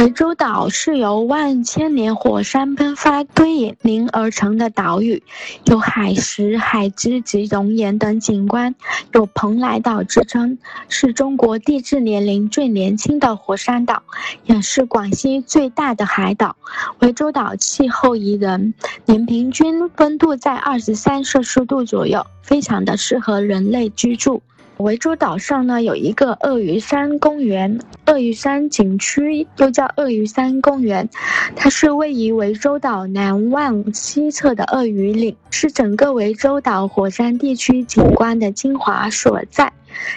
涠洲岛是由万千年火山喷发堆凝而成的岛屿，有海蚀、海之及熔岩等景观，有“蓬莱岛”之称，是中国地质年龄最年轻的火山岛，也是广西最大的海岛。涠洲岛气候宜人，年平均温度在二十三摄氏度左右，非常的适合人类居住。涠洲岛上呢有一个鳄鱼山公园，鳄鱼山景区又叫鳄鱼山公园，它是位于涠洲岛南望西侧的鳄鱼岭，是整个涠洲岛火山地区景观的精华所在。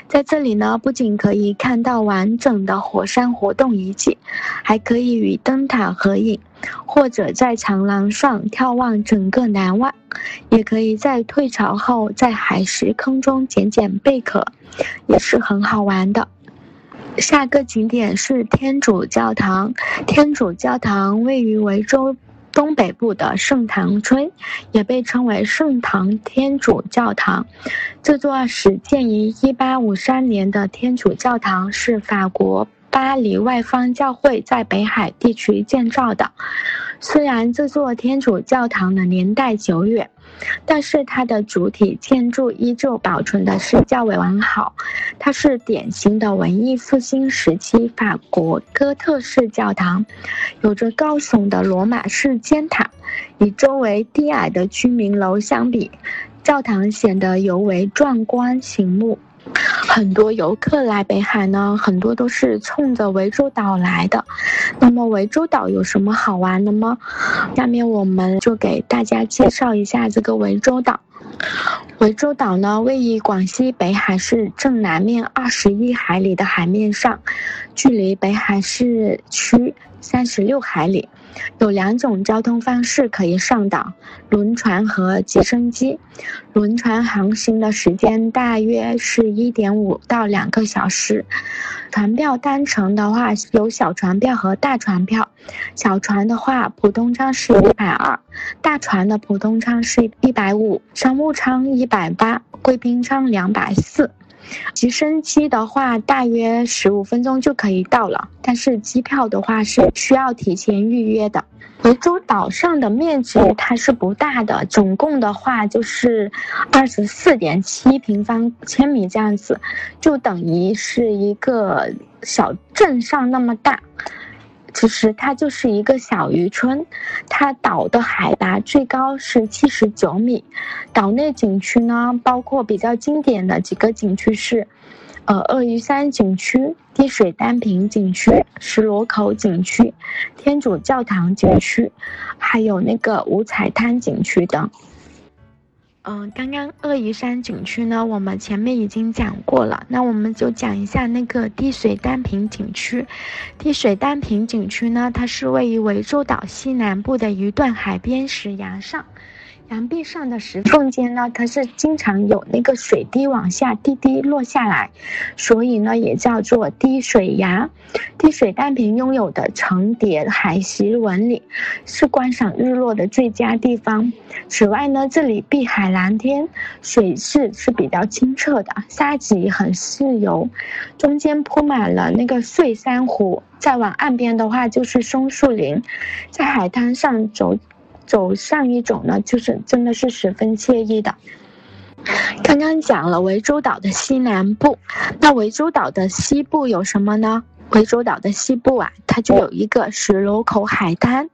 在这里呢，不仅可以看到完整的火山活动遗迹，还可以与灯塔合影，或者在长廊上眺望整个南湾，也可以在退潮后在海石坑中捡捡贝壳，也是很好玩的。下个景点是天主教堂，天主教堂位于维州。东北部的圣堂村，也被称为圣堂天主教堂。这座始建于1853年的天主教堂是法国巴黎外方教会在北海地区建造的。虽然这座天主教堂的年代久远。但是它的主体建筑依旧保存的是较为完好，它是典型的文艺复兴时期法国哥特式教堂，有着高耸的罗马式尖塔，与周围低矮的居民楼相比，教堂显得尤为壮观醒目。很多游客来北海呢，很多都是冲着涠洲岛来的。那么涠洲岛有什么好玩的吗？下面我们就给大家介绍一下这个涠洲岛。涠洲岛呢，位于广西北海市正南面二十一海里的海面上，距离北海市区三十六海里。有两种交通方式可以上岛：轮船和直升机。轮船航行的时间大约是一点五到两个小时。船票单程的话有小船票和大船票。小船的话，普通舱是一百二，大船的普通舱是一百五，商务舱一百八，贵宾舱两百四。直升机的话，大约十五分钟就可以到了，但是机票的话是需要提前预约的。涠洲岛上的面积它是不大的，总共的话就是二十四点七平方千米这样子，就等于是一个小镇上那么大。其实它就是一个小渔村，它岛的海拔最高是七十九米，岛内景区呢包括比较经典的几个景区是，呃鳄鱼山景区、滴水单坪景区、石螺口景区、天主教堂景区，还有那个五彩滩景区等。嗯，刚刚鳄鱼山景区呢，我们前面已经讲过了，那我们就讲一下那个滴水丹坪景区。滴水丹坪景区呢，它是位于涠洲岛西南部的一段海边石崖上。墙壁上的石缝间呢，它是经常有那个水滴往下滴滴落下来，所以呢也叫做滴水崖。滴水单坪拥有的层叠海蚀纹理，是观赏日落的最佳地方。此外呢，这里碧海蓝天，水质是比较清澈的，沙棘很自由，中间铺满了那个碎珊瑚。再往岸边的话就是松树林，在海滩上走。走上一种呢，就是真的是十分惬意的。刚刚讲了涠洲岛的西南部，那涠洲岛的西部有什么呢？涠洲岛的西部啊，它就有一个石螺口海滩。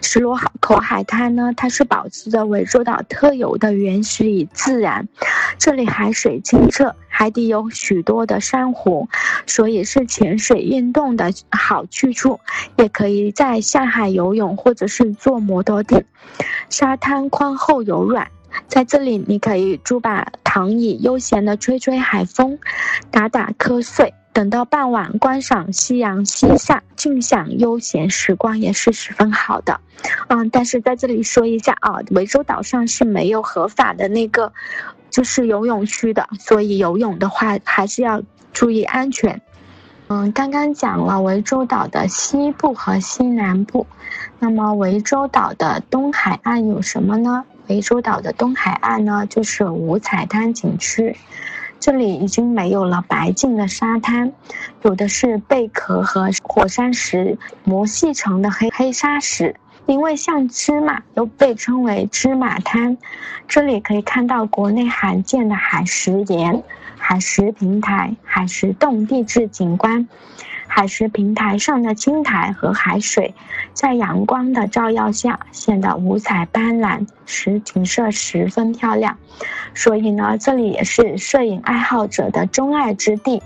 石螺口海滩呢，它是保持着涠洲岛特有的原始与自然。这里海水清澈，海底有许多的珊瑚，所以是潜水运动的好去处。也可以在下海游泳，或者是坐摩托艇。沙滩宽厚柔软，在这里你可以租把躺椅，悠闲的吹吹海风，打打瞌睡。等到傍晚，观赏夕阳西下，尽享悠闲时光，也是十分好的。嗯，但是在这里说一下啊，涠洲岛上是没有合法的那个，就是游泳区的，所以游泳的话还是要注意安全。嗯，刚刚讲了涠洲岛的西部和西南部，那么涠洲岛的东海岸有什么呢？涠洲岛的东海岸呢，就是五彩滩景区。这里已经没有了白净的沙滩，有的是贝壳和火山石磨细成的黑黑沙石。因为像芝麻，又被称为芝麻滩。这里可以看到国内罕见的海石岩、海石平台、海石洞地质景观。海石平台上的青苔和海水，在阳光的照耀下显得五彩斑斓，使景色十分漂亮。所以呢，这里也是摄影爱好者的钟爱之地。